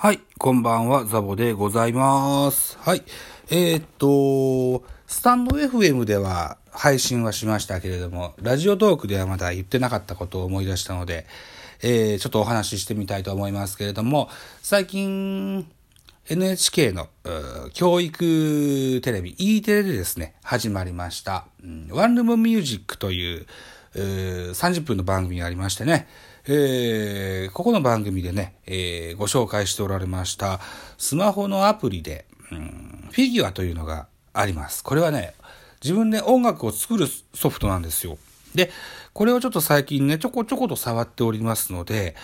はい、こんばんは、ザボでございます。はい、えーっと、スタンド FM では配信はしましたけれども、ラジオトークではまだ言ってなかったことを思い出したので、えーちょっとお話ししてみたいと思いますけれども、最近、NHK の教育テレビ E テレでですね、始まりました、うんワンルームミュージックといううー30分の番組がありましてね、えーここの番組でね、えーご紹介しておられましたスマホのアプリで、うんフィギュアというのがあります。これはね、自分で音楽を作るソフトなんですよ。で、これをちょっと最近ね、ちょこちょこと触っておりますので、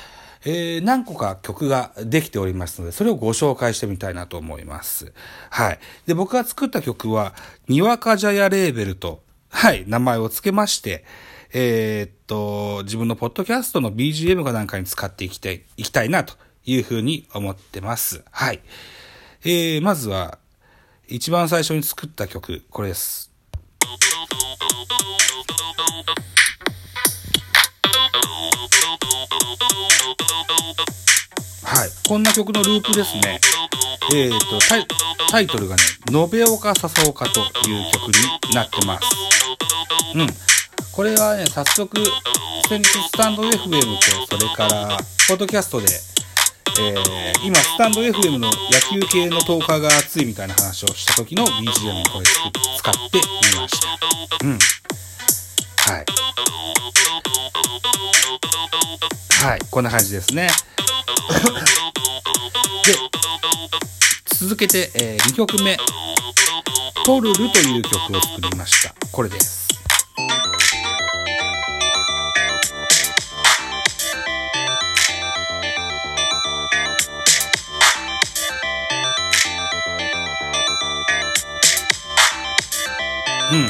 えー何個か曲ができておりますので、それをご紹介してみたいなと思います。はい。で、僕が作った曲は、にわかじゃやレーベルと、はい、名前を付けまして、えーっと、自分のポッドキャストの BGM かなんかに使っていきたい、いきたいなというふうに思ってます。はい。えー、まずは、一番最初に作った曲、これです。はい。こんな曲のループですね。えー、とタイ、タイトルがね、延岡笹岡という曲になってます。うん。これはね、早速、先日スタンド FM と、それから、ポッドキャストで、えー、今、スタンド FM の野球系のトーカーが熱いみたいな話をした時の BGM をこれ使ってみました。うん。はい。はい、こんな感じですね。で、続けて、え2曲目、トルルという曲を作りました。これです。うん。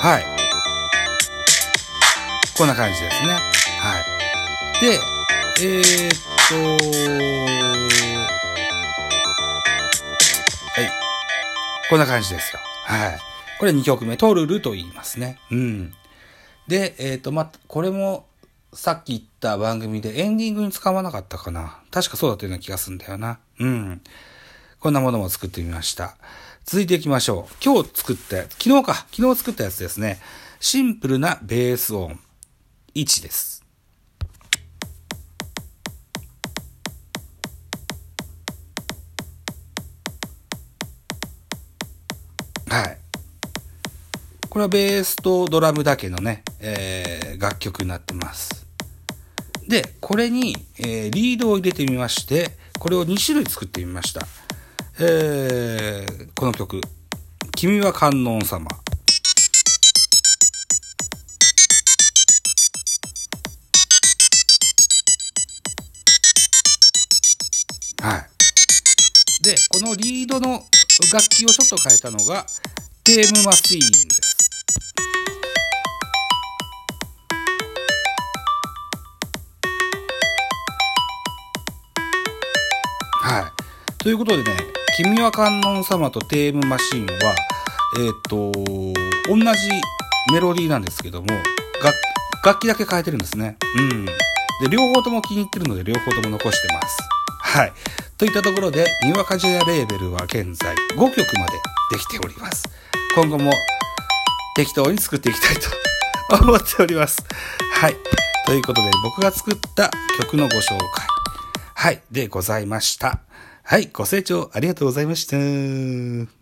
はい。こんな感じですね。はい。で、えー、っと、はい。こんな感じですよ。はい。これ2曲目、トルルと言いますね。うん。で、えー、っと、ま、これも、さっき言った番組でエンディングに使わなかったかな。確かそうだったような気がするんだよな。うん。こんなものも作ってみました。続いていきましょう。今日作った、昨日か、昨日作ったやつですね。シンプルなベース音。1です。はい。これはベースとドラムだけのね、えー楽曲になってます。で、これに、えーリードを入れてみまして、これを2種類作ってみました。えーこの曲、君は観音様。はい。で、このリードの楽器をちょっと変えたのが、テームマシーンです。ということでね、君は観音様とテームマシーンは、えっ、と、同じメロディーなんですけども、楽楽器だけ変えてるんですね。うん。で、両方とも気に入ってるので、両方とも残してます。はい。といったところで、にわかじやレーベルは現在5曲までできております。今後も適当に作っていきたいと 思っております。はい。ということで、僕が作った曲のご紹介。はい。でございました。はい。ご清聴ありがとうございました。